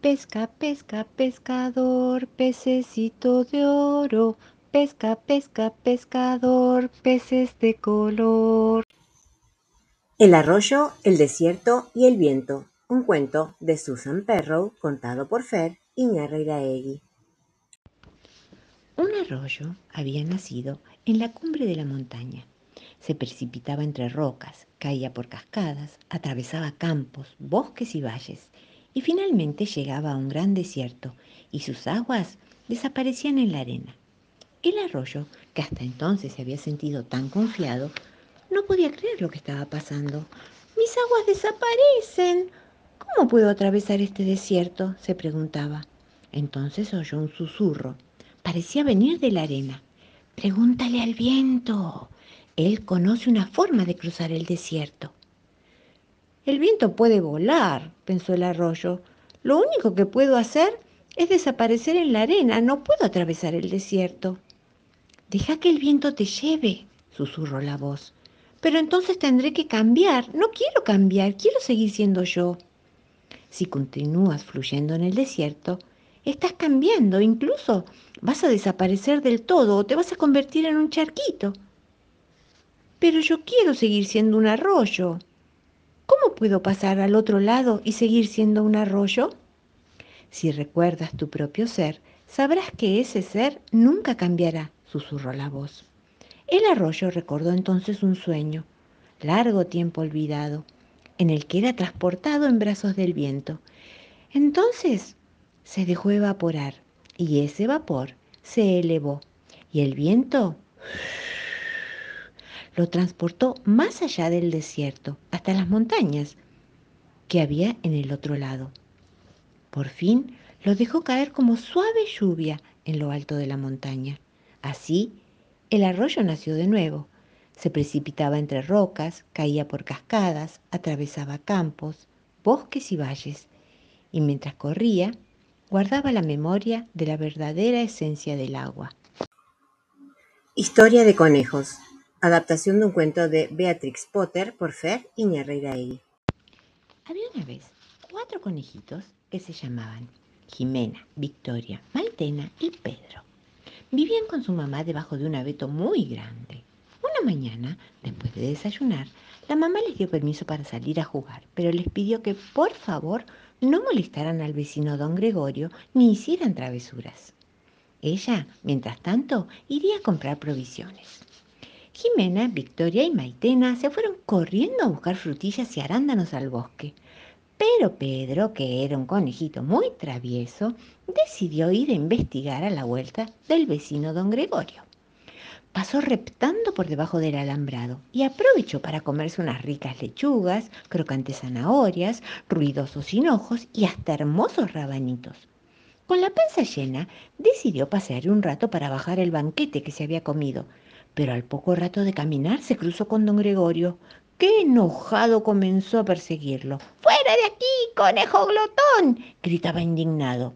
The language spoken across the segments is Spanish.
Pesca, pesca, pescador, pececito de oro. Pesca, pesca, pescador, peces de color. El arroyo, el desierto y el viento. Un cuento de Susan Perrow contado por Fer Iñarreiraegui. Un arroyo había nacido en la cumbre de la montaña. Se precipitaba entre rocas, caía por cascadas, atravesaba campos, bosques y valles y finalmente llegaba a un gran desierto y sus aguas desaparecían en la arena. El arroyo, que hasta entonces se había sentido tan confiado, no podía creer lo que estaba pasando. Mis aguas desaparecen. ¿Cómo puedo atravesar este desierto? se preguntaba. Entonces oyó un susurro. Parecía venir de la arena. Pregúntale al viento. Él conoce una forma de cruzar el desierto. El viento puede volar, pensó el arroyo. Lo único que puedo hacer es desaparecer en la arena. No puedo atravesar el desierto. Deja que el viento te lleve, susurró la voz. Pero entonces tendré que cambiar. No quiero cambiar, quiero seguir siendo yo. Si continúas fluyendo en el desierto, estás cambiando, incluso vas a desaparecer del todo o te vas a convertir en un charquito. Pero yo quiero seguir siendo un arroyo. ¿Cómo puedo pasar al otro lado y seguir siendo un arroyo? Si recuerdas tu propio ser, sabrás que ese ser nunca cambiará, susurró la voz. El arroyo recordó entonces un sueño, largo tiempo olvidado, en el que era transportado en brazos del viento. Entonces se dejó evaporar y ese vapor se elevó y el viento lo transportó más allá del desierto, hasta las montañas que había en el otro lado. Por fin lo dejó caer como suave lluvia en lo alto de la montaña. Así, el arroyo nació de nuevo. Se precipitaba entre rocas, caía por cascadas, atravesaba campos, bosques y valles, y mientras corría, guardaba la memoria de la verdadera esencia del agua. Historia de conejos. Adaptación de un cuento de Beatrix Potter por Fer Iñarreiraegui. Había una vez cuatro conejitos que se llamaban Jimena, Victoria, Maitena y Pedro. Vivían con su mamá debajo de un abeto muy grande. Una mañana, después de desayunar, la mamá les dio permiso para salir a jugar, pero les pidió que por favor no molestaran al vecino don Gregorio ni hicieran travesuras. Ella, mientras tanto, iría a comprar provisiones. Jimena, Victoria y Maitena se fueron corriendo a buscar frutillas y arándanos al bosque. Pero Pedro, que era un conejito muy travieso, decidió ir a investigar a la vuelta del vecino don Gregorio. Pasó reptando por debajo del alambrado y aprovechó para comerse unas ricas lechugas, crocantes zanahorias, ruidosos hinojos y hasta hermosos rabanitos. Con la panza llena, decidió pasear un rato para bajar el banquete que se había comido, pero al poco rato de caminar se cruzó con don Gregorio, que enojado comenzó a perseguirlo. ¡Fuera de aquí, conejo glotón! gritaba indignado.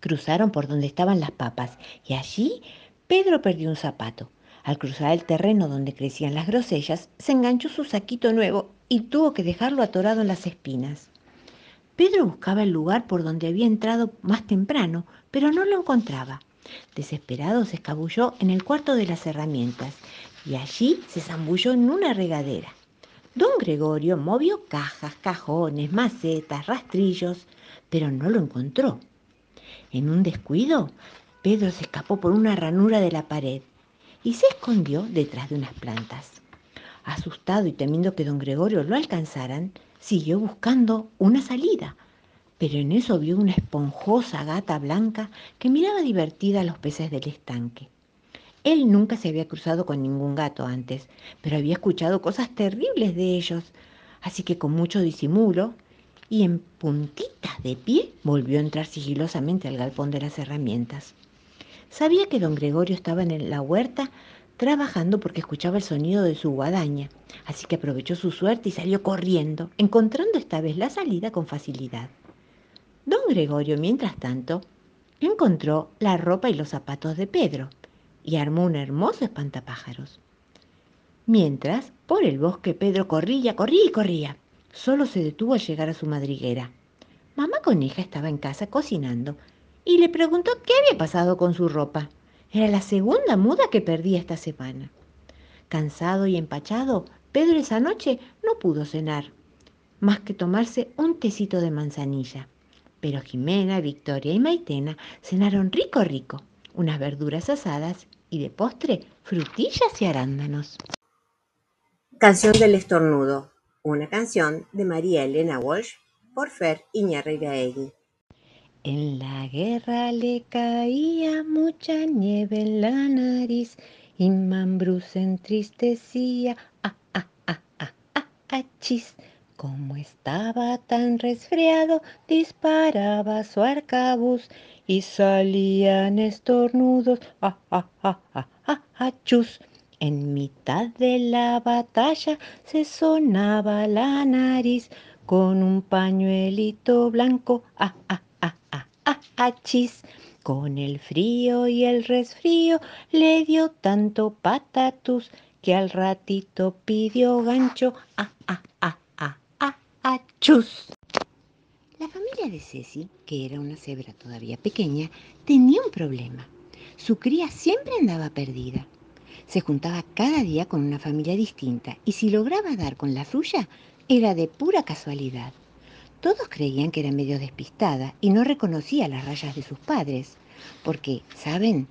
Cruzaron por donde estaban las papas y allí Pedro perdió un zapato. Al cruzar el terreno donde crecían las grosellas, se enganchó su saquito nuevo y tuvo que dejarlo atorado en las espinas. Pedro buscaba el lugar por donde había entrado más temprano, pero no lo encontraba. Desesperado se escabulló en el cuarto de las herramientas y allí se zambulló en una regadera. Don Gregorio movió cajas, cajones, macetas, rastrillos, pero no lo encontró. En un descuido, Pedro se escapó por una ranura de la pared y se escondió detrás de unas plantas. Asustado y temiendo que don Gregorio lo alcanzaran, siguió buscando una salida, pero en eso vio una esponjosa gata blanca que miraba divertida a los peces del estanque. Él nunca se había cruzado con ningún gato antes, pero había escuchado cosas terribles de ellos, así que con mucho disimulo y en puntitas de pie volvió a entrar sigilosamente al galpón de las herramientas. Sabía que don Gregorio estaba en la huerta trabajando porque escuchaba el sonido de su guadaña, así que aprovechó su suerte y salió corriendo, encontrando esta vez la salida con facilidad. Don Gregorio, mientras tanto, encontró la ropa y los zapatos de Pedro y armó un hermoso espantapájaros. Mientras, por el bosque Pedro corría, corría y corría. Solo se detuvo al llegar a su madriguera. Mamá Coneja estaba en casa cocinando y le preguntó qué había pasado con su ropa. Era la segunda muda que perdía esta semana. Cansado y empachado, Pedro esa noche no pudo cenar, más que tomarse un tecito de manzanilla. Pero Jimena, Victoria y Maitena cenaron rico rico, unas verduras asadas y de postre frutillas y arándanos. Canción del estornudo, una canción de María Elena Walsh por Fer Iñarreiraegui. En la guerra le caía mucha nieve en la nariz y Mambrú se entristecía. Ah, ah, ah, ah, ah, ah, chis. Como estaba tan resfriado, disparaba su arcabuz y salían estornudos. Ah, ah, ah, ah, ah, ah, chus. En mitad de la batalla se sonaba la nariz con un pañuelito blanco. Ah, ah, ah, ah, ah, ah, chis. Con el frío y el resfrío le dio tanto patatus que al ratito pidió gancho. Ah, ah, ah, ah, ah, ah, chus. La familia de Ceci, que era una cebra todavía pequeña, tenía un problema. Su cría siempre andaba perdida. Se juntaba cada día con una familia distinta y si lograba dar con la suya, era de pura casualidad. Todos creían que era medio despistada y no reconocía las rayas de sus padres, porque, ¿saben?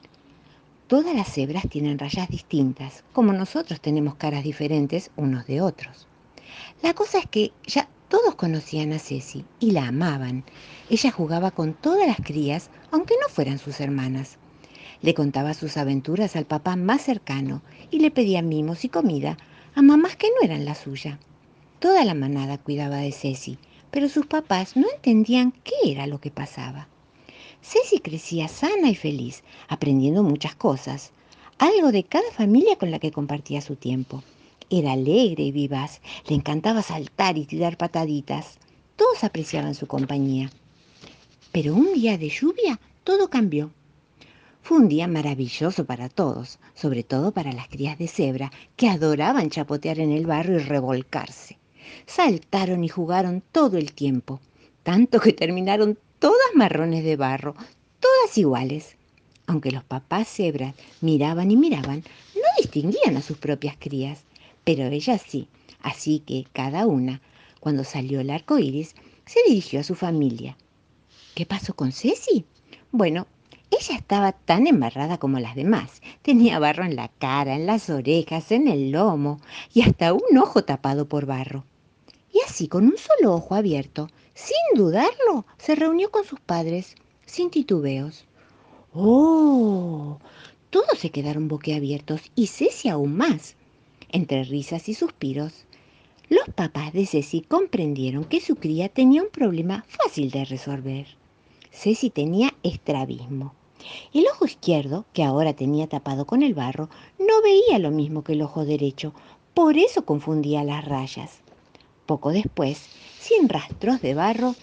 Todas las cebras tienen rayas distintas, como nosotros tenemos caras diferentes unos de otros. La cosa es que ya todos conocían a Ceci y la amaban. Ella jugaba con todas las crías, aunque no fueran sus hermanas. Le contaba sus aventuras al papá más cercano y le pedía mimos y comida a mamás que no eran la suya. Toda la manada cuidaba de Ceci, pero sus papás no entendían qué era lo que pasaba. Ceci crecía sana y feliz, aprendiendo muchas cosas, algo de cada familia con la que compartía su tiempo. Era alegre y vivaz, le encantaba saltar y tirar pataditas. Todos apreciaban su compañía. Pero un día de lluvia todo cambió. Fue un día maravilloso para todos, sobre todo para las crías de cebra, que adoraban chapotear en el barro y revolcarse. Saltaron y jugaron todo el tiempo, tanto que terminaron todas marrones de barro, todas iguales. Aunque los papás cebras miraban y miraban, no distinguían a sus propias crías, pero ellas sí. Así que cada una, cuando salió el arco iris, se dirigió a su familia. ¿Qué pasó con Ceci? Bueno, ella estaba tan embarrada como las demás. Tenía barro en la cara, en las orejas, en el lomo y hasta un ojo tapado por barro. Y así, con un solo ojo abierto, sin dudarlo, se reunió con sus padres, sin titubeos. ¡Oh! Todos se quedaron boquiabiertos y Ceci aún más. Entre risas y suspiros, los papás de Ceci comprendieron que su cría tenía un problema fácil de resolver. Ceci tenía estrabismo. El ojo izquierdo, que ahora tenía tapado con el barro, no veía lo mismo que el ojo derecho, por eso confundía las rayas. Poco después, sin rastros de barro,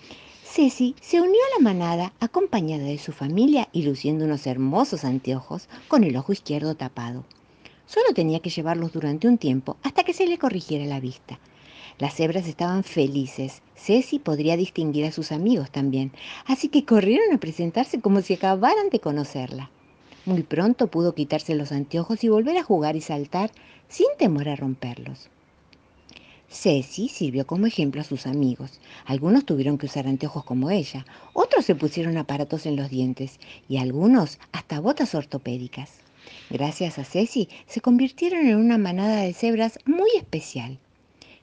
Ceci se unió a la manada acompañada de su familia y luciendo unos hermosos anteojos con el ojo izquierdo tapado. Solo tenía que llevarlos durante un tiempo hasta que se le corrigiera la vista. Las cebras estaban felices. Ceci podría distinguir a sus amigos también, así que corrieron a presentarse como si acabaran de conocerla. Muy pronto pudo quitarse los anteojos y volver a jugar y saltar sin temor a romperlos. Ceci sirvió como ejemplo a sus amigos. Algunos tuvieron que usar anteojos como ella, otros se pusieron aparatos en los dientes y algunos hasta botas ortopédicas. Gracias a Ceci se convirtieron en una manada de cebras muy especial.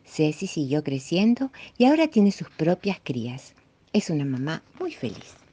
Ceci siguió creciendo y ahora tiene sus propias crías. Es una mamá muy feliz.